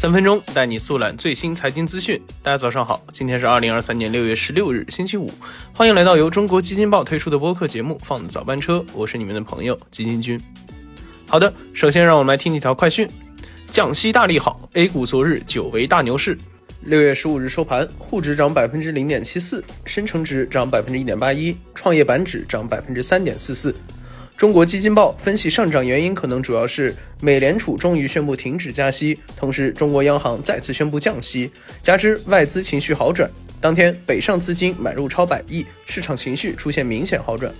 三分钟带你速览最新财经资讯。大家早上好，今天是二零二三年六月十六日，星期五。欢迎来到由中国基金报推出的播客节目《放早班车》，我是你们的朋友基金君。好的，首先让我们来听几条快讯。降息大利好，A 股昨日久违大牛市。六月十五日收盘，沪指涨百分之零点七四，深成指涨百分之一点八一，创业板指涨百分之三点四四。中国基金报分析上涨原因可能主要是美联储终于宣布停止加息，同时中国央行再次宣布降息，加之外资情绪好转，当天北上资金买入超百亿，市场情绪出现明显好转，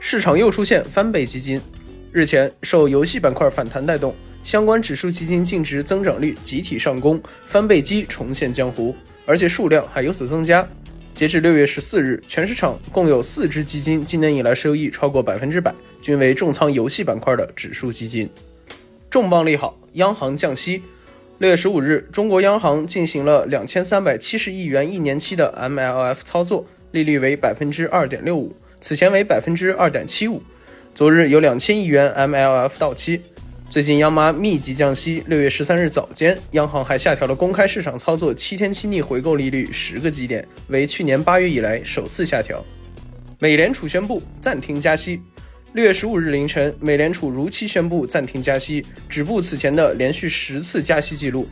市场又出现翻倍基金。日前受游戏板块反弹带动。相关指数基金净值增长率集体上攻，翻倍基重现江湖，而且数量还有所增加。截至六月十四日，全市场共有四只基金今年以来收益超过百分之百，均为重仓游戏板块的指数基金。重磅利好，央行降息。六月十五日，中国央行进行了两千三百七十亿元一年期的 MLF 操作，利率为百分之二点六五，此前为百分之二点七五。昨日有两千亿元 MLF 到期。最近央妈密集降息，六月十三日早间，央行还下调了公开市场操作七天期逆回购利率十个基点，为去年八月以来首次下调。美联储宣布暂停加息。六月十五日凌晨，美联储如期宣布暂停加息，止步此前的连续十次加息记录。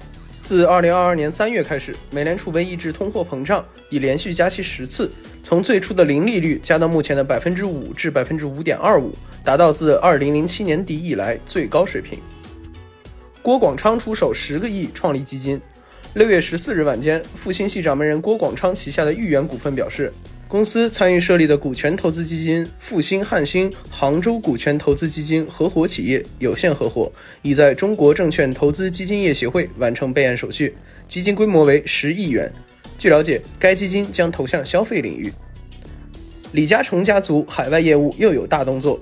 自二零二二年三月开始，美联储为抑制通货膨胀，已连续加息十次，从最初的零利率加到目前的百分之五至百分之五点二五，达到自二零零七年底以来最高水平。郭广昌出手十个亿创立基金。六月十四日晚间，复星系掌门人郭广昌旗下的豫园股份表示。公司参与设立的股权投资基金复兴汉兴杭州股权投资基金合伙企业有限合伙，已在中国证券投资基金业协会完成备案手续，基金规模为十亿元。据了解，该基金将投向消费领域。李嘉诚家族海外业务又有大动作。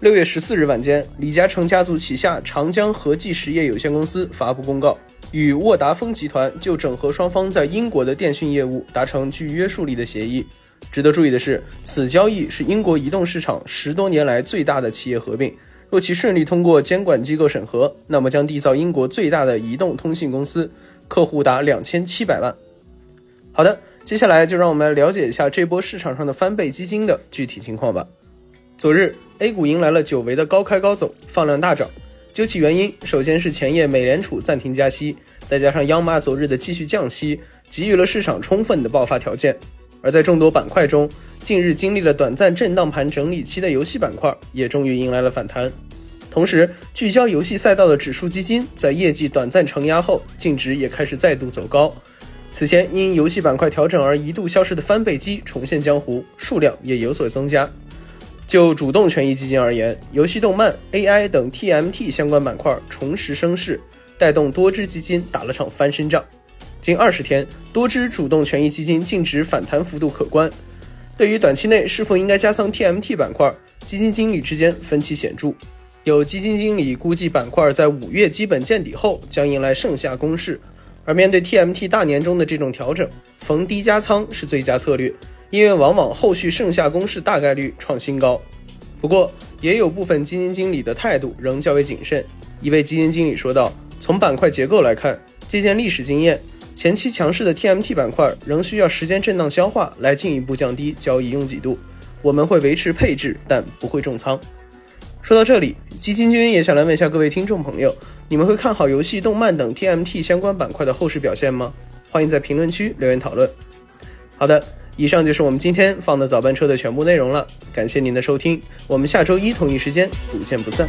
六月十四日晚间，李嘉诚家族旗下长江和记实业有限公司发布公告，与沃达丰集团就整合双方在英国的电讯业务达成具约束力的协议。值得注意的是，此交易是英国移动市场十多年来最大的企业合并。若其顺利通过监管机构审核，那么将缔造英国最大的移动通信公司，客户达两千七百万。好的，接下来就让我们来了解一下这波市场上的翻倍基金的具体情况吧。昨日 A 股迎来了久违的高开高走，放量大涨。究其原因，首先是前夜美联储暂停加息，再加上央妈昨日的继续降息，给予了市场充分的爆发条件。而在众多板块中，近日经历了短暂震荡盘整理期的游戏板块也终于迎来了反弹。同时，聚焦游戏赛道的指数基金在业绩短暂承压后，净值也开始再度走高。此前因游戏板块调整而一度消失的翻倍机重现江湖，数量也有所增加。就主动权益基金而言，游戏、动漫、AI 等 TMT 相关板块重拾升势，带动多只基金打了场翻身仗。近二十天，多只主动权益基金净值反弹幅度可观。对于短期内是否应该加仓 TMT 板块，基金经理之间分歧显著。有基金经理估计，板块在五月基本见底后将迎来盛夏攻势。而面对 TMT 大年中的这种调整，逢低加仓是最佳策略，因为往往后续盛夏攻势大概率创新高。不过，也有部分基金经理的态度仍较为谨慎。一位基金经理说道：“从板块结构来看，借鉴历史经验。”前期强势的 TMT 板块仍需要时间震荡消化，来进一步降低交易拥挤度。我们会维持配置，但不会重仓。说到这里，基金君也想来问一下各位听众朋友：你们会看好游戏、动漫等 TMT 相关板块的后市表现吗？欢迎在评论区留言讨论。好的，以上就是我们今天放的早班车的全部内容了。感谢您的收听，我们下周一同一时间不见不散。